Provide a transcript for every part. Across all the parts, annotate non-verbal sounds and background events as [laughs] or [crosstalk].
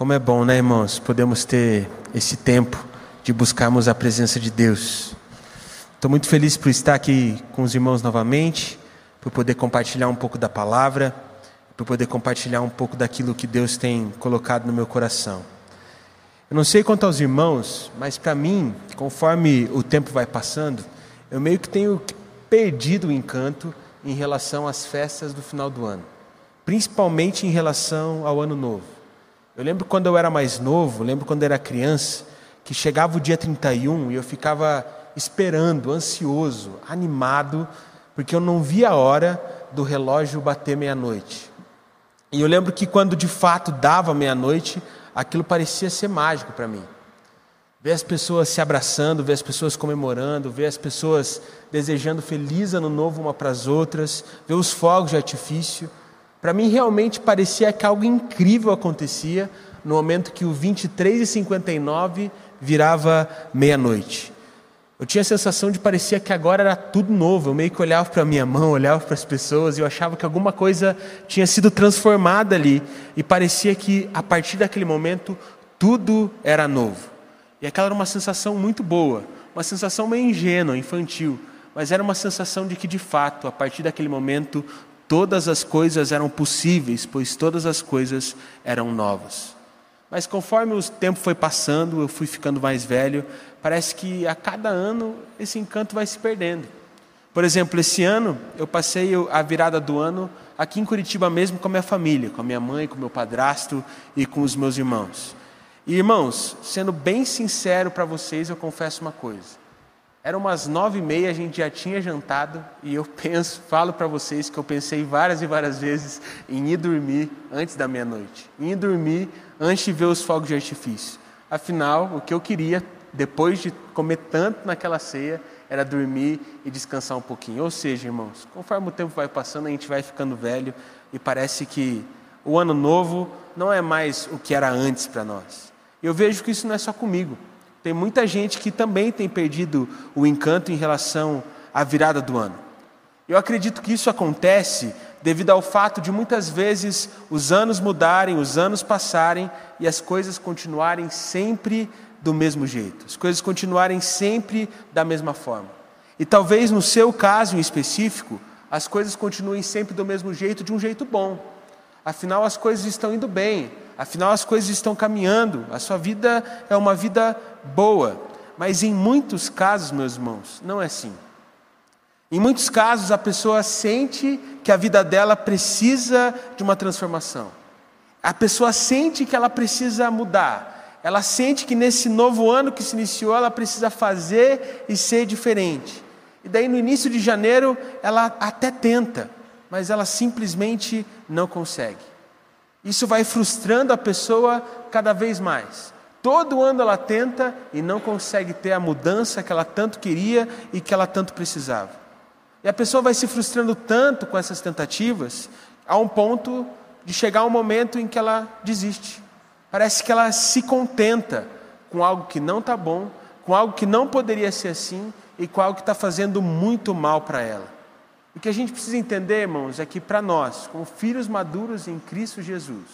Como é bom, né, irmãos? Podemos ter esse tempo de buscarmos a presença de Deus. Estou muito feliz por estar aqui com os irmãos novamente, por poder compartilhar um pouco da palavra, por poder compartilhar um pouco daquilo que Deus tem colocado no meu coração. Eu não sei quanto aos irmãos, mas para mim, conforme o tempo vai passando, eu meio que tenho perdido o encanto em relação às festas do final do ano, principalmente em relação ao ano novo. Eu lembro quando eu era mais novo, lembro quando eu era criança, que chegava o dia 31 e eu ficava esperando, ansioso, animado, porque eu não via a hora do relógio bater meia-noite. E eu lembro que quando de fato dava meia-noite, aquilo parecia ser mágico para mim. Ver as pessoas se abraçando, ver as pessoas comemorando, ver as pessoas desejando feliz ano novo uma para as outras, ver os fogos de artifício. Para mim, realmente parecia que algo incrível acontecia no momento que o 23 e 59 virava meia-noite. Eu tinha a sensação de parecia que agora era tudo novo. Eu meio que olhava para a minha mão, olhava para as pessoas e eu achava que alguma coisa tinha sido transformada ali. E parecia que a partir daquele momento tudo era novo. E aquela era uma sensação muito boa, uma sensação meio ingênua, infantil, mas era uma sensação de que de fato, a partir daquele momento, todas as coisas eram possíveis, pois todas as coisas eram novas. Mas conforme o tempo foi passando, eu fui ficando mais velho, parece que a cada ano esse encanto vai se perdendo. Por exemplo, esse ano eu passei a virada do ano aqui em Curitiba mesmo com a minha família, com a minha mãe, com o meu padrasto e com os meus irmãos. E irmãos, sendo bem sincero para vocês, eu confesso uma coisa. Era umas nove e meia, a gente já tinha jantado e eu [laughs] penso, falo para vocês que eu pensei várias e várias vezes em ir dormir antes da meia-noite, em ir dormir antes de ver os fogos de artifício. Afinal, o que eu queria, depois de comer tanto naquela ceia, era dormir e descansar um pouquinho. Ou seja, irmãos, conforme o tempo vai passando, a gente vai ficando velho e parece que o ano novo não é mais o que era antes para nós. Eu vejo que isso não é só comigo. Tem muita gente que também tem perdido o encanto em relação à virada do ano. Eu acredito que isso acontece devido ao fato de muitas vezes os anos mudarem, os anos passarem e as coisas continuarem sempre do mesmo jeito, as coisas continuarem sempre da mesma forma. E talvez no seu caso em específico, as coisas continuem sempre do mesmo jeito, de um jeito bom. Afinal, as coisas estão indo bem, afinal, as coisas estão caminhando, a sua vida é uma vida boa. Mas em muitos casos, meus irmãos, não é assim. Em muitos casos, a pessoa sente que a vida dela precisa de uma transformação. A pessoa sente que ela precisa mudar. Ela sente que nesse novo ano que se iniciou, ela precisa fazer e ser diferente. E daí, no início de janeiro, ela até tenta, mas ela simplesmente não consegue. Isso vai frustrando a pessoa cada vez mais. Todo ano ela tenta e não consegue ter a mudança que ela tanto queria e que ela tanto precisava. E a pessoa vai se frustrando tanto com essas tentativas, a um ponto de chegar um momento em que ela desiste. Parece que ela se contenta com algo que não está bom, com algo que não poderia ser assim e com algo que está fazendo muito mal para ela. O que a gente precisa entender, irmãos, é que para nós, como filhos maduros em Cristo Jesus,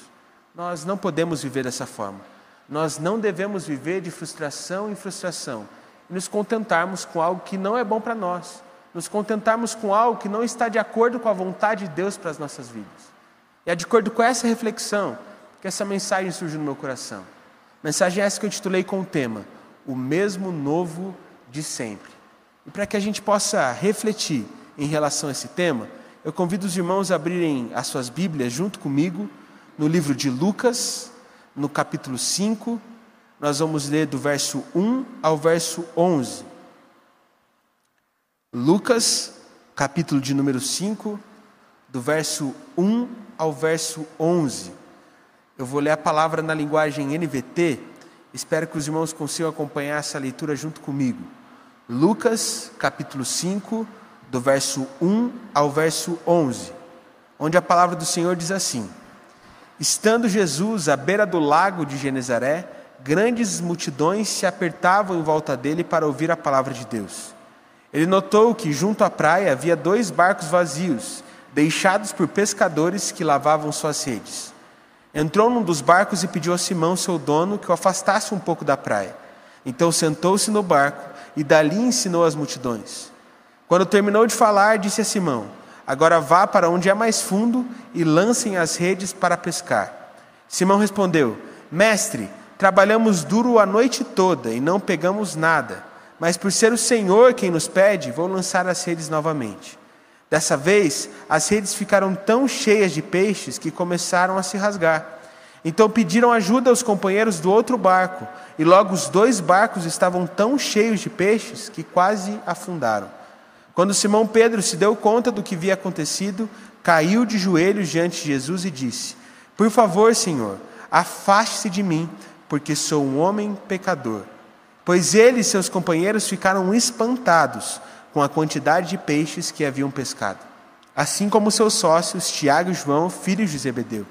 nós não podemos viver dessa forma. Nós não devemos viver de frustração em frustração e nos contentarmos com algo que não é bom para nós, nos contentarmos com algo que não está de acordo com a vontade de Deus para as nossas vidas. E é de acordo com essa reflexão que essa mensagem surgiu no meu coração. Mensagem essa que eu titulei com o tema: O mesmo novo de sempre. E para que a gente possa refletir em relação a esse tema, eu convido os irmãos a abrirem as suas Bíblias junto comigo no livro de Lucas, no capítulo 5, nós vamos ler do verso 1 ao verso 11. Lucas, capítulo de número 5, do verso 1 ao verso 11. Eu vou ler a palavra na linguagem NVT, espero que os irmãos consigam acompanhar essa leitura junto comigo. Lucas, capítulo 5, do verso 1 ao verso 11, onde a palavra do Senhor diz assim: Estando Jesus à beira do lago de Genezaré, grandes multidões se apertavam em volta dele para ouvir a palavra de Deus. Ele notou que junto à praia havia dois barcos vazios, deixados por pescadores que lavavam suas redes. Entrou num dos barcos e pediu a Simão, seu dono, que o afastasse um pouco da praia. Então sentou-se no barco e dali ensinou as multidões. Quando terminou de falar, disse a Simão: Agora vá para onde é mais fundo e lancem as redes para pescar. Simão respondeu: Mestre, trabalhamos duro a noite toda e não pegamos nada, mas por ser o Senhor quem nos pede, vou lançar as redes novamente. Dessa vez, as redes ficaram tão cheias de peixes que começaram a se rasgar. Então pediram ajuda aos companheiros do outro barco, e logo os dois barcos estavam tão cheios de peixes que quase afundaram. Quando Simão Pedro se deu conta do que havia acontecido, caiu de joelhos diante de Jesus e disse: Por favor, Senhor, afaste-se de mim, porque sou um homem pecador. Pois ele e seus companheiros ficaram espantados com a quantidade de peixes que haviam pescado, assim como seus sócios Tiago e João, filhos de Zebedeu.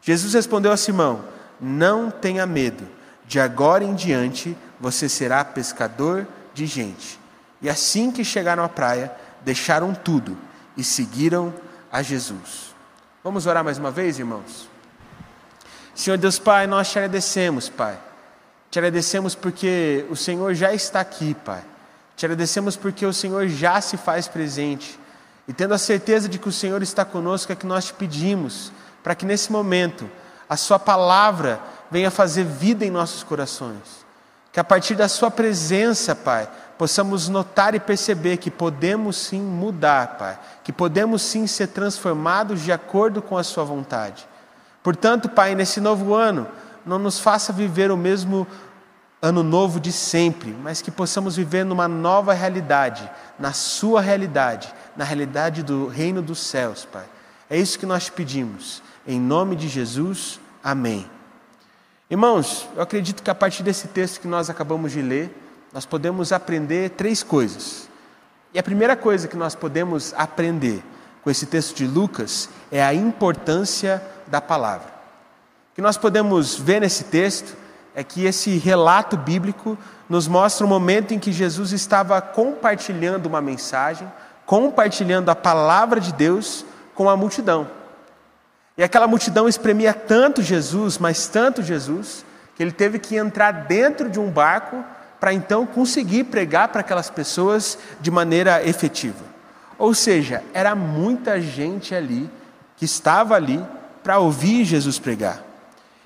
Jesus respondeu a Simão: Não tenha medo, de agora em diante você será pescador de gente. E assim que chegaram à praia, deixaram tudo e seguiram a Jesus. Vamos orar mais uma vez, irmãos? Senhor Deus Pai, nós te agradecemos, Pai. Te agradecemos porque o Senhor já está aqui, Pai. Te agradecemos porque o Senhor já se faz presente. E tendo a certeza de que o Senhor está conosco, é que nós te pedimos para que nesse momento a Sua palavra venha fazer vida em nossos corações. Que a partir da Sua presença, Pai, possamos notar e perceber que podemos sim mudar, Pai. Que podemos sim ser transformados de acordo com a Sua vontade. Portanto, Pai, nesse novo ano, não nos faça viver o mesmo ano novo de sempre, mas que possamos viver numa nova realidade, na Sua realidade, na realidade do reino dos céus, Pai. É isso que nós te pedimos. Em nome de Jesus, amém. Irmãos, eu acredito que a partir desse texto que nós acabamos de ler, nós podemos aprender três coisas. E a primeira coisa que nós podemos aprender com esse texto de Lucas é a importância da palavra. O que nós podemos ver nesse texto é que esse relato bíblico nos mostra o momento em que Jesus estava compartilhando uma mensagem, compartilhando a palavra de Deus com a multidão. E aquela multidão espremia tanto Jesus, mas tanto Jesus, que ele teve que entrar dentro de um barco para então conseguir pregar para aquelas pessoas de maneira efetiva. Ou seja, era muita gente ali que estava ali para ouvir Jesus pregar.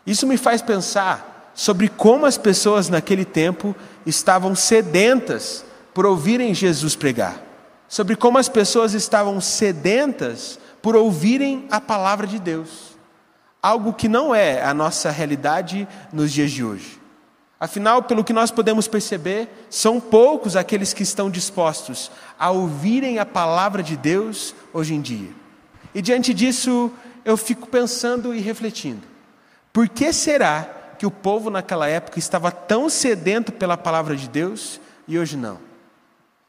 Isso me faz pensar sobre como as pessoas naquele tempo estavam sedentas por ouvirem Jesus pregar, sobre como as pessoas estavam sedentas por ouvirem a palavra de Deus, algo que não é a nossa realidade nos dias de hoje. Afinal, pelo que nós podemos perceber, são poucos aqueles que estão dispostos a ouvirem a palavra de Deus hoje em dia. E diante disso, eu fico pensando e refletindo: por que será que o povo naquela época estava tão sedento pela palavra de Deus e hoje não.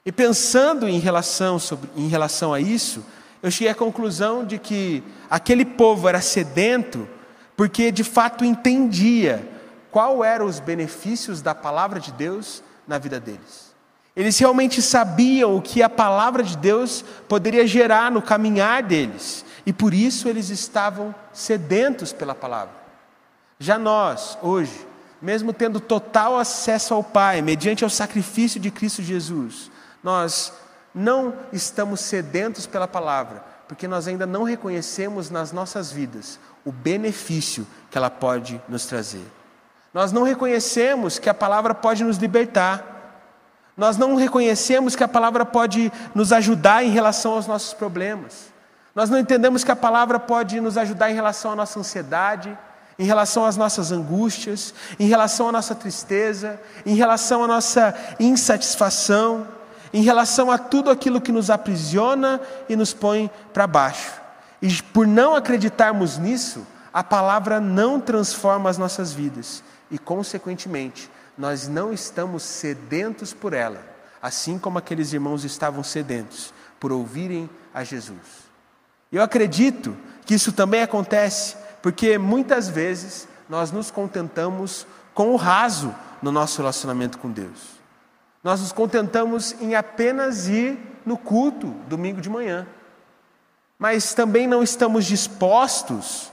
E pensando em relação, sobre, em relação a isso, eu cheguei à conclusão de que aquele povo era sedento porque de fato entendia qual eram os benefícios da palavra de Deus na vida deles. Eles realmente sabiam o que a palavra de Deus poderia gerar no caminhar deles, e por isso eles estavam sedentos pela palavra. Já nós, hoje, mesmo tendo total acesso ao Pai, mediante o sacrifício de Cristo Jesus, nós não estamos sedentos pela palavra, porque nós ainda não reconhecemos nas nossas vidas o benefício que ela pode nos trazer. Nós não reconhecemos que a palavra pode nos libertar. Nós não reconhecemos que a palavra pode nos ajudar em relação aos nossos problemas. Nós não entendemos que a palavra pode nos ajudar em relação à nossa ansiedade, em relação às nossas angústias, em relação à nossa tristeza, em relação à nossa insatisfação, em relação a tudo aquilo que nos aprisiona e nos põe para baixo. E por não acreditarmos nisso, a palavra não transforma as nossas vidas e, consequentemente, nós não estamos sedentos por ela, assim como aqueles irmãos estavam sedentos por ouvirem a Jesus. Eu acredito que isso também acontece porque muitas vezes nós nos contentamos com o raso no nosso relacionamento com Deus. Nós nos contentamos em apenas ir no culto domingo de manhã. Mas também não estamos dispostos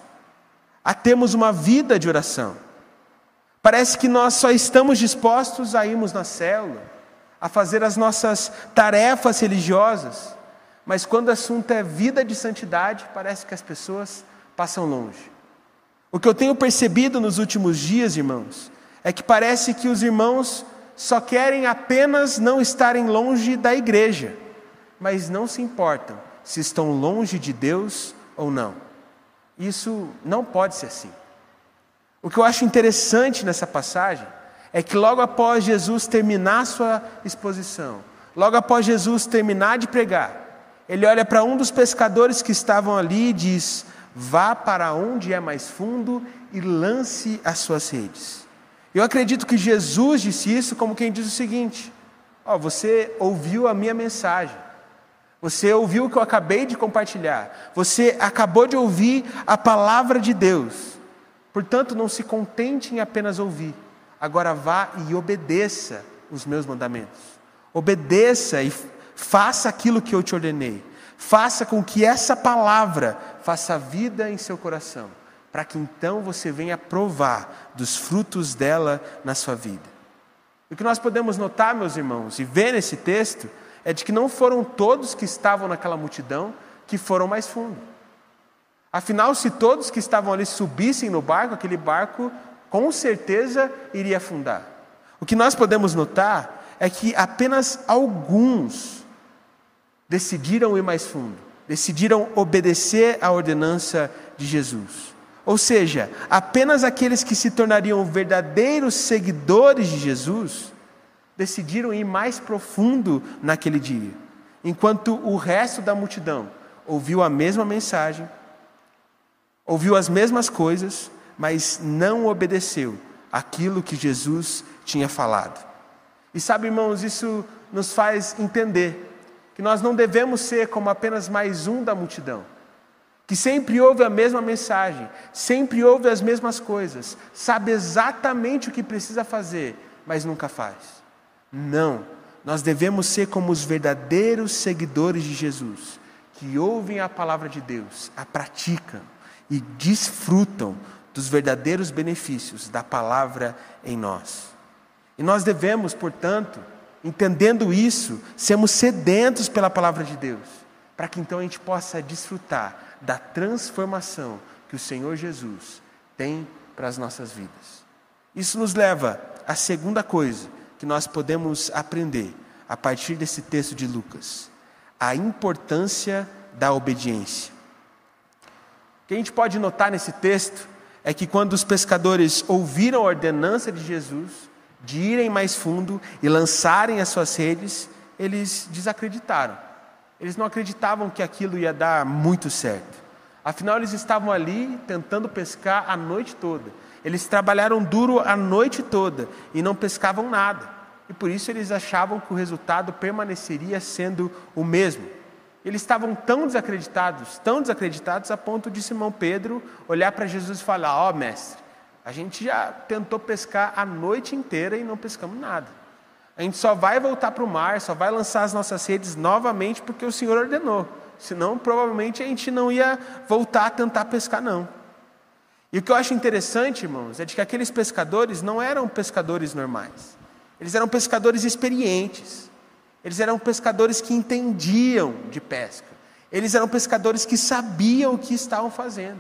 a termos uma vida de oração. Parece que nós só estamos dispostos a irmos na célula, a fazer as nossas tarefas religiosas, mas quando o assunto é vida de santidade, parece que as pessoas passam longe. O que eu tenho percebido nos últimos dias, irmãos, é que parece que os irmãos só querem apenas não estarem longe da igreja, mas não se importam se estão longe de Deus ou não. Isso não pode ser assim. O que eu acho interessante nessa passagem é que logo após Jesus terminar sua exposição, logo após Jesus terminar de pregar, ele olha para um dos pescadores que estavam ali e diz: Vá para onde é mais fundo e lance as suas redes. Eu acredito que Jesus disse isso como quem diz o seguinte: Ó, oh, você ouviu a minha mensagem, você ouviu o que eu acabei de compartilhar, você acabou de ouvir a palavra de Deus. Portanto, não se contente em apenas ouvir, agora vá e obedeça os meus mandamentos. Obedeça e faça aquilo que eu te ordenei. Faça com que essa palavra faça vida em seu coração, para que então você venha provar dos frutos dela na sua vida. O que nós podemos notar, meus irmãos, e ver nesse texto, é de que não foram todos que estavam naquela multidão que foram mais fundo. Afinal, se todos que estavam ali subissem no barco, aquele barco com certeza iria afundar. O que nós podemos notar é que apenas alguns decidiram ir mais fundo, decidiram obedecer à ordenança de Jesus. Ou seja, apenas aqueles que se tornariam verdadeiros seguidores de Jesus decidiram ir mais profundo naquele dia, enquanto o resto da multidão ouviu a mesma mensagem, ouviu as mesmas coisas, mas não obedeceu aquilo que Jesus tinha falado. E sabe, irmãos, isso nos faz entender que nós não devemos ser como apenas mais um da multidão, que sempre ouve a mesma mensagem, sempre ouve as mesmas coisas, sabe exatamente o que precisa fazer, mas nunca faz. Não, nós devemos ser como os verdadeiros seguidores de Jesus, que ouvem a palavra de Deus, a praticam e desfrutam dos verdadeiros benefícios da palavra em nós. E nós devemos, portanto, entendendo isso, sermos sedentos pela palavra de Deus, para que então a gente possa desfrutar da transformação que o Senhor Jesus tem para as nossas vidas. Isso nos leva à segunda coisa que nós podemos aprender a partir desse texto de Lucas: a importância da obediência. Que a gente pode notar nesse texto é que quando os pescadores ouviram a ordenança de Jesus, de irem mais fundo e lançarem as suas redes, eles desacreditaram. Eles não acreditavam que aquilo ia dar muito certo. Afinal, eles estavam ali tentando pescar a noite toda. Eles trabalharam duro a noite toda e não pescavam nada. E por isso eles achavam que o resultado permaneceria sendo o mesmo. Eles estavam tão desacreditados, tão desacreditados, a ponto de Simão Pedro olhar para Jesus e falar: Ó oh, mestre, a gente já tentou pescar a noite inteira e não pescamos nada. A gente só vai voltar para o mar, só vai lançar as nossas redes novamente porque o Senhor ordenou. Senão, provavelmente a gente não ia voltar a tentar pescar, não. E o que eu acho interessante, irmãos, é de que aqueles pescadores não eram pescadores normais. Eles eram pescadores experientes. Eles eram pescadores que entendiam de pesca. Eles eram pescadores que sabiam o que estavam fazendo.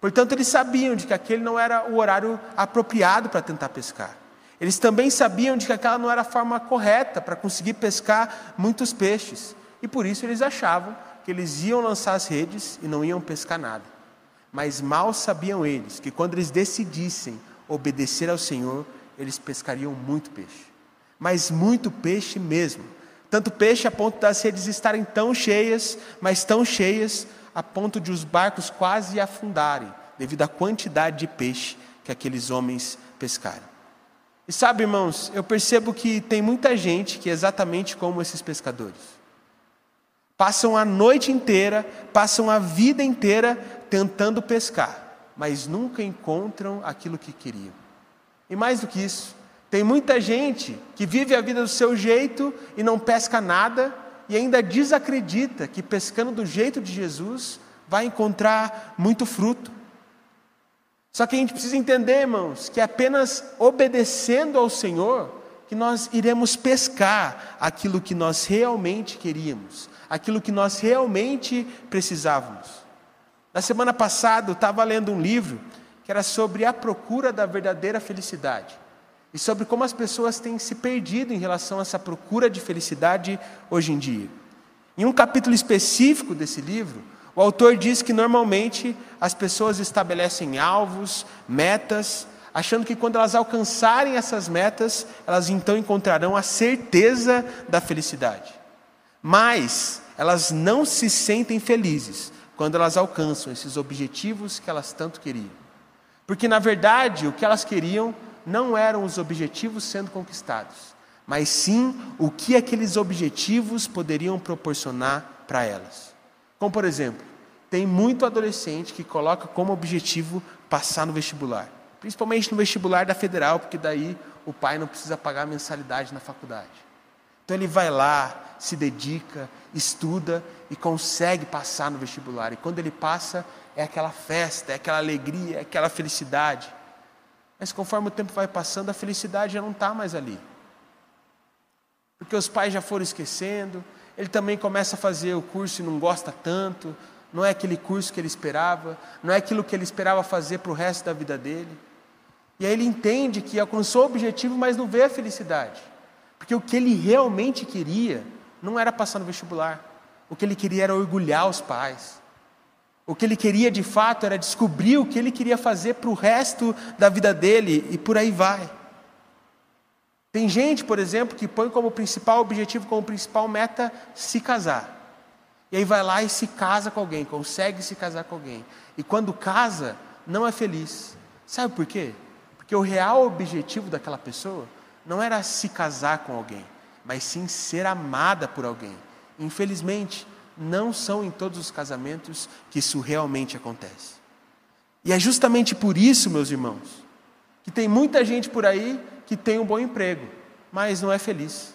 Portanto, eles sabiam de que aquele não era o horário apropriado para tentar pescar. Eles também sabiam de que aquela não era a forma correta para conseguir pescar muitos peixes. E por isso eles achavam que eles iam lançar as redes e não iam pescar nada. Mas mal sabiam eles que quando eles decidissem obedecer ao Senhor, eles pescariam muito peixe. Mas muito peixe mesmo. Tanto peixe a ponto das redes estarem tão cheias, mas tão cheias, a ponto de os barcos quase afundarem, devido à quantidade de peixe que aqueles homens pescaram. E sabe, irmãos, eu percebo que tem muita gente que é exatamente como esses pescadores. Passam a noite inteira, passam a vida inteira tentando pescar, mas nunca encontram aquilo que queriam. E mais do que isso, tem muita gente que vive a vida do seu jeito e não pesca nada, e ainda desacredita que pescando do jeito de Jesus vai encontrar muito fruto. Só que a gente precisa entender, irmãos, que é apenas obedecendo ao Senhor que nós iremos pescar aquilo que nós realmente queríamos, aquilo que nós realmente precisávamos. Na semana passada eu estava lendo um livro que era sobre a procura da verdadeira felicidade e sobre como as pessoas têm se perdido em relação a essa procura de felicidade hoje em dia. Em um capítulo específico desse livro, o autor diz que normalmente as pessoas estabelecem alvos, metas, achando que quando elas alcançarem essas metas, elas então encontrarão a certeza da felicidade. Mas elas não se sentem felizes quando elas alcançam esses objetivos que elas tanto queriam. Porque na verdade, o que elas queriam não eram os objetivos sendo conquistados, mas sim o que aqueles objetivos poderiam proporcionar para elas. Como por exemplo, tem muito adolescente que coloca como objetivo passar no vestibular. Principalmente no vestibular da federal, porque daí o pai não precisa pagar mensalidade na faculdade. Então ele vai lá, se dedica, estuda e consegue passar no vestibular. E quando ele passa, é aquela festa, é aquela alegria, é aquela felicidade. Mas conforme o tempo vai passando, a felicidade já não está mais ali. Porque os pais já foram esquecendo, ele também começa a fazer o curso e não gosta tanto, não é aquele curso que ele esperava, não é aquilo que ele esperava fazer para o resto da vida dele. E aí ele entende que alcançou o objetivo, mas não vê a felicidade. Porque o que ele realmente queria não era passar no vestibular. O que ele queria era orgulhar os pais. O que ele queria de fato era descobrir o que ele queria fazer para o resto da vida dele e por aí vai. Tem gente, por exemplo, que põe como principal objetivo, como principal meta, se casar. E aí vai lá e se casa com alguém, consegue se casar com alguém. E quando casa, não é feliz. Sabe por quê? Porque o real objetivo daquela pessoa não era se casar com alguém, mas sim ser amada por alguém. Infelizmente, não são em todos os casamentos que isso realmente acontece. E é justamente por isso, meus irmãos, que tem muita gente por aí que tem um bom emprego, mas não é feliz.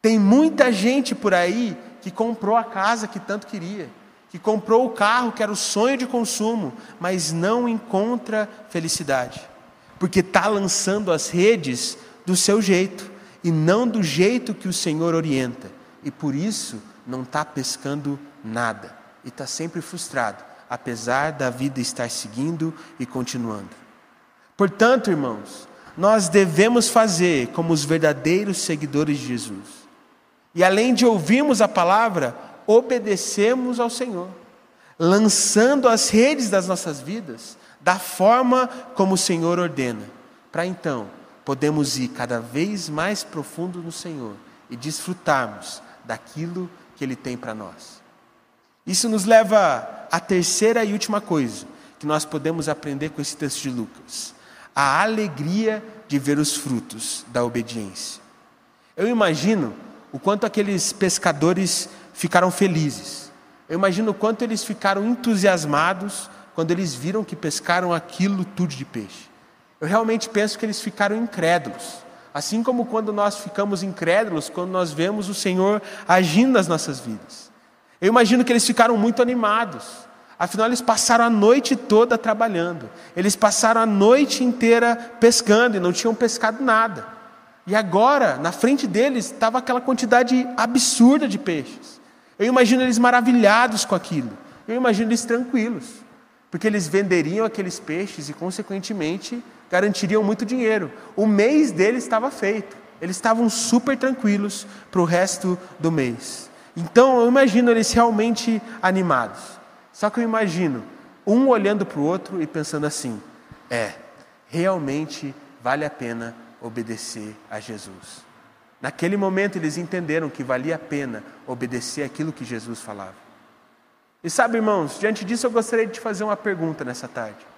Tem muita gente por aí que comprou a casa que tanto queria, que comprou o carro que era o sonho de consumo, mas não encontra felicidade porque está lançando as redes do seu jeito e não do jeito que o Senhor orienta, e por isso não está pescando nada e está sempre frustrado, apesar da vida estar seguindo e continuando. Portanto, irmãos, nós devemos fazer como os verdadeiros seguidores de Jesus. E além de ouvirmos a palavra, obedecemos ao Senhor, lançando as redes das nossas vidas da forma como o Senhor ordena, para então podemos ir cada vez mais profundo no Senhor e desfrutarmos daquilo que Ele tem para nós. Isso nos leva à terceira e última coisa que nós podemos aprender com esse texto de Lucas: a alegria de ver os frutos da obediência. Eu imagino o quanto aqueles pescadores ficaram felizes. Eu imagino o quanto eles ficaram entusiasmados quando eles viram que pescaram aquilo tudo de peixe. Eu realmente penso que eles ficaram incrédulos. Assim como quando nós ficamos incrédulos, quando nós vemos o Senhor agindo nas nossas vidas. Eu imagino que eles ficaram muito animados. Afinal, eles passaram a noite toda trabalhando. Eles passaram a noite inteira pescando e não tinham pescado nada. E agora, na frente deles, estava aquela quantidade absurda de peixes. Eu imagino eles maravilhados com aquilo. Eu imagino eles tranquilos porque eles venderiam aqueles peixes e, consequentemente, garantiriam muito dinheiro. O mês deles estava feito, eles estavam super tranquilos para o resto do mês. Então, eu imagino eles realmente animados. Só que eu imagino um olhando para o outro e pensando assim: é, realmente vale a pena obedecer a Jesus. Naquele momento eles entenderam que valia a pena obedecer aquilo que Jesus falava. E sabe, irmãos, diante disso eu gostaria de te fazer uma pergunta nessa tarde.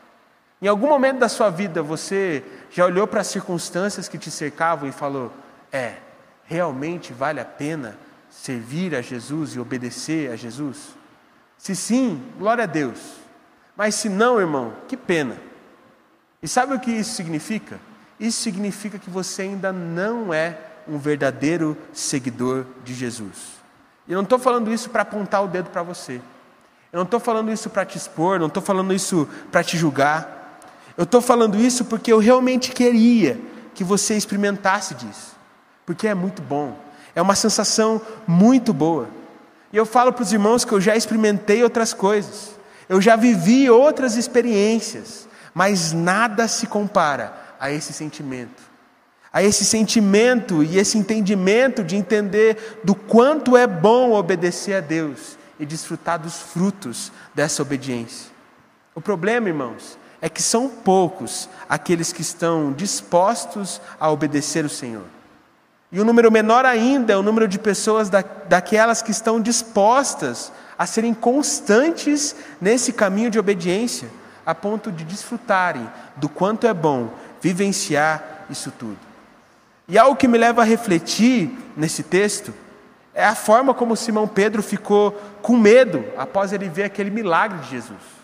Em algum momento da sua vida você já olhou para as circunstâncias que te cercavam e falou: é, realmente vale a pena servir a Jesus e obedecer a Jesus? Se sim, glória a Deus. Mas se não, irmão, que pena. E sabe o que isso significa? Isso significa que você ainda não é um verdadeiro seguidor de Jesus. E eu não estou falando isso para apontar o dedo para você. Eu não estou falando isso para te expor, não estou falando isso para te julgar. Eu estou falando isso porque eu realmente queria que você experimentasse disso, porque é muito bom, é uma sensação muito boa. E eu falo para os irmãos que eu já experimentei outras coisas, eu já vivi outras experiências, mas nada se compara a esse sentimento. A esse sentimento e esse entendimento de entender do quanto é bom obedecer a Deus e desfrutar dos frutos dessa obediência. O problema, irmãos, é que são poucos aqueles que estão dispostos a obedecer o Senhor. E o um número menor ainda é o número de pessoas da, daquelas que estão dispostas a serem constantes nesse caminho de obediência, a ponto de desfrutarem do quanto é bom vivenciar isso tudo. E algo que me leva a refletir nesse texto é a forma como Simão Pedro ficou com medo após ele ver aquele milagre de Jesus.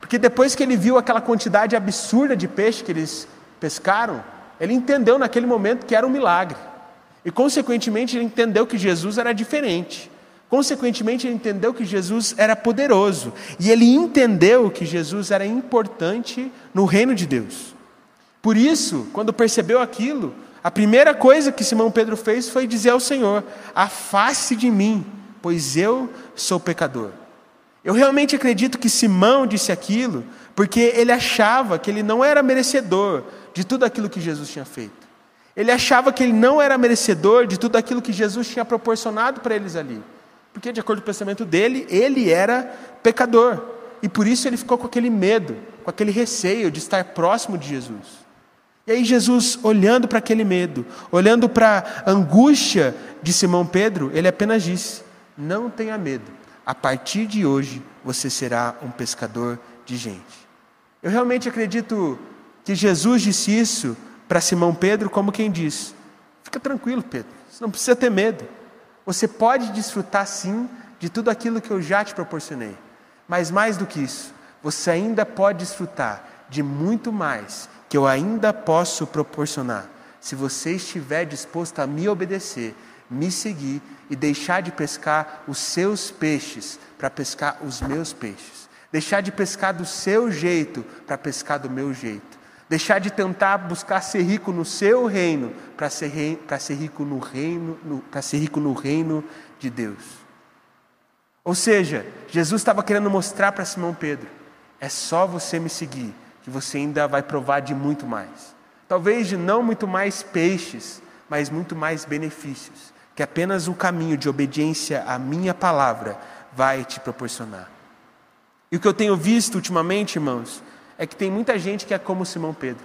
Porque depois que ele viu aquela quantidade absurda de peixe que eles pescaram, ele entendeu naquele momento que era um milagre. E, consequentemente, ele entendeu que Jesus era diferente. Consequentemente, ele entendeu que Jesus era poderoso. E ele entendeu que Jesus era importante no reino de Deus. Por isso, quando percebeu aquilo, a primeira coisa que Simão Pedro fez foi dizer ao Senhor: Afaste de mim, pois eu sou pecador. Eu realmente acredito que Simão disse aquilo porque ele achava que ele não era merecedor de tudo aquilo que Jesus tinha feito. Ele achava que ele não era merecedor de tudo aquilo que Jesus tinha proporcionado para eles ali. Porque, de acordo com o pensamento dele, ele era pecador. E por isso ele ficou com aquele medo, com aquele receio de estar próximo de Jesus. E aí, Jesus, olhando para aquele medo, olhando para a angústia de Simão Pedro, ele apenas disse: Não tenha medo, a partir de hoje você será um pescador de gente. Eu realmente acredito que Jesus disse isso para Simão Pedro, como quem diz: Fica tranquilo, Pedro, você não precisa ter medo. Você pode desfrutar sim de tudo aquilo que eu já te proporcionei, mas mais do que isso, você ainda pode desfrutar de muito mais que eu ainda posso proporcionar, se você estiver disposto a me obedecer, me seguir e deixar de pescar os seus peixes para pescar os meus peixes. Deixar de pescar do seu jeito para pescar do meu jeito. Deixar de tentar buscar ser rico no seu reino para ser, rei, ser rico no reino, para ser rico no reino de Deus. Ou seja, Jesus estava querendo mostrar para Simão Pedro: é só você me seguir que você ainda vai provar de muito mais. Talvez de não muito mais peixes, mas muito mais benefícios que apenas o caminho de obediência à minha palavra vai te proporcionar. E o que eu tenho visto ultimamente, irmãos, é que tem muita gente que é como Simão Pedro.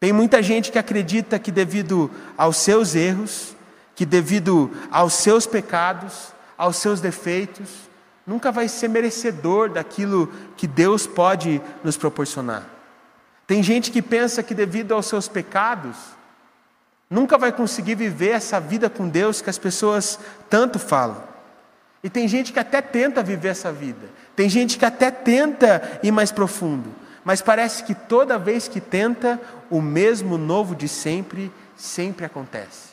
Tem muita gente que acredita que devido aos seus erros, que devido aos seus pecados, aos seus defeitos, nunca vai ser merecedor daquilo que Deus pode nos proporcionar. Tem gente que pensa que devido aos seus pecados, Nunca vai conseguir viver essa vida com Deus que as pessoas tanto falam. E tem gente que até tenta viver essa vida. Tem gente que até tenta ir mais profundo. Mas parece que toda vez que tenta, o mesmo novo de sempre sempre acontece.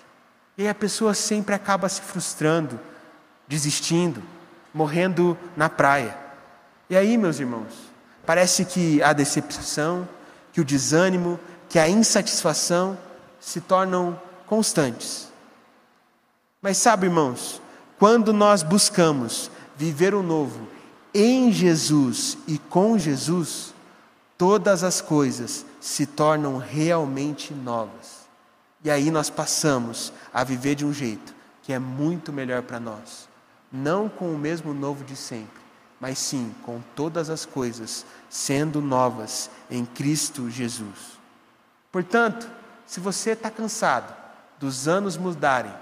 E a pessoa sempre acaba se frustrando, desistindo, morrendo na praia. E aí, meus irmãos, parece que a decepção, que o desânimo, que a insatisfação se tornam constantes. Mas sabe, irmãos, quando nós buscamos viver o novo em Jesus e com Jesus, todas as coisas se tornam realmente novas. E aí nós passamos a viver de um jeito que é muito melhor para nós. Não com o mesmo novo de sempre, mas sim com todas as coisas sendo novas em Cristo Jesus. Portanto, se você está cansado dos anos mudarem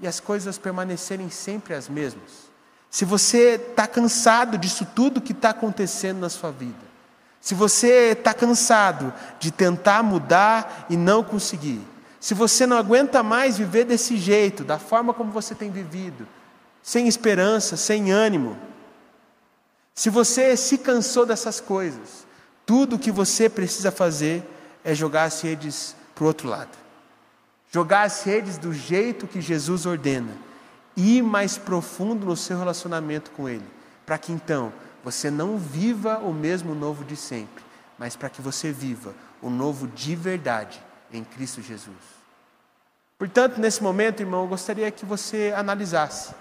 e as coisas permanecerem sempre as mesmas, se você está cansado disso tudo que está acontecendo na sua vida, se você está cansado de tentar mudar e não conseguir, se você não aguenta mais viver desse jeito, da forma como você tem vivido, sem esperança, sem ânimo, se você se cansou dessas coisas, tudo o que você precisa fazer é jogar as redes para o outro lado. Jogar as redes do jeito que Jesus ordena. Ir mais profundo no seu relacionamento com Ele. Para que então você não viva o mesmo novo de sempre, mas para que você viva o novo de verdade em Cristo Jesus. Portanto, nesse momento, irmão, eu gostaria que você analisasse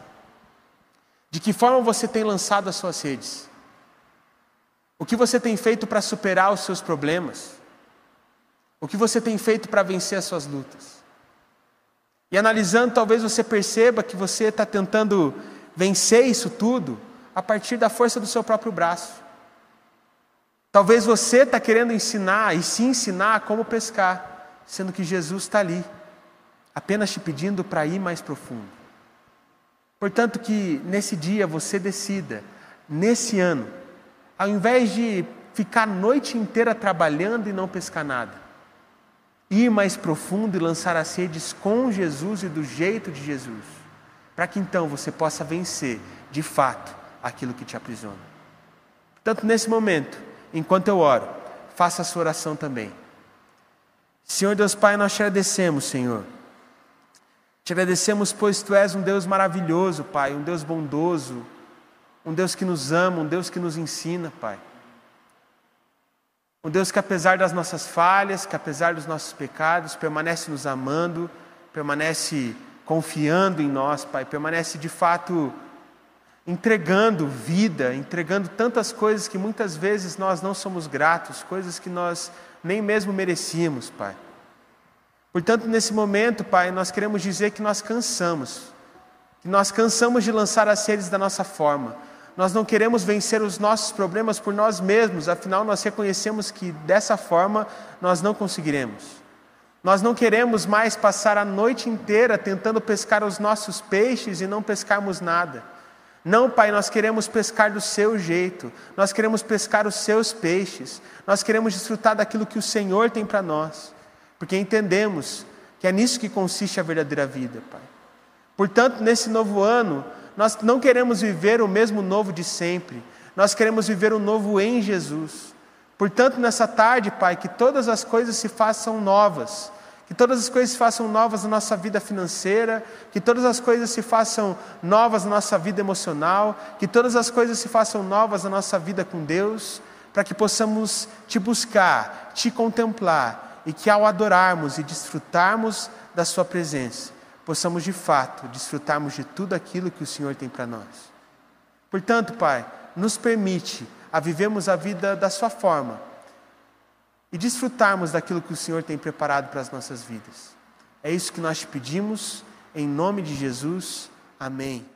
de que forma você tem lançado as suas redes, o que você tem feito para superar os seus problemas, o que você tem feito para vencer as suas lutas. E analisando, talvez você perceba que você está tentando vencer isso tudo a partir da força do seu próprio braço. Talvez você está querendo ensinar e se ensinar como pescar, sendo que Jesus está ali, apenas te pedindo para ir mais profundo. Portanto, que nesse dia você decida, nesse ano, ao invés de ficar a noite inteira trabalhando e não pescar nada, ir mais profundo e lançar as redes com Jesus e do jeito de Jesus, para que então você possa vencer, de fato, aquilo que te aprisiona. Portanto, nesse momento, enquanto eu oro, faça a sua oração também. Senhor Deus Pai, nós te agradecemos, Senhor. Te agradecemos, pois tu és um Deus maravilhoso, Pai, um Deus bondoso, um Deus que nos ama, um Deus que nos ensina, Pai. Um Deus que, apesar das nossas falhas, que apesar dos nossos pecados, permanece nos amando, permanece confiando em nós, Pai, permanece de fato entregando vida, entregando tantas coisas que muitas vezes nós não somos gratos, coisas que nós nem mesmo merecíamos, Pai. Portanto, nesse momento, Pai, nós queremos dizer que nós cansamos, que nós cansamos de lançar as redes da nossa forma. Nós não queremos vencer os nossos problemas por nós mesmos, afinal, nós reconhecemos que dessa forma nós não conseguiremos. Nós não queremos mais passar a noite inteira tentando pescar os nossos peixes e não pescarmos nada. Não, Pai, nós queremos pescar do seu jeito, nós queremos pescar os seus peixes, nós queremos desfrutar daquilo que o Senhor tem para nós, porque entendemos que é nisso que consiste a verdadeira vida, Pai. Portanto, nesse novo ano, nós não queremos viver o mesmo novo de sempre, nós queremos viver o novo em Jesus. Portanto, nessa tarde, Pai, que todas as coisas se façam novas, que todas as coisas se façam novas na nossa vida financeira, que todas as coisas se façam novas na nossa vida emocional, que todas as coisas se façam novas na nossa vida com Deus, para que possamos te buscar, te contemplar e que ao adorarmos e desfrutarmos da Sua presença, possamos de fato desfrutarmos de tudo aquilo que o Senhor tem para nós. Portanto, Pai, nos permite a vivemos a vida da Sua forma e desfrutarmos daquilo que o Senhor tem preparado para as nossas vidas. É isso que nós te pedimos, em nome de Jesus. Amém.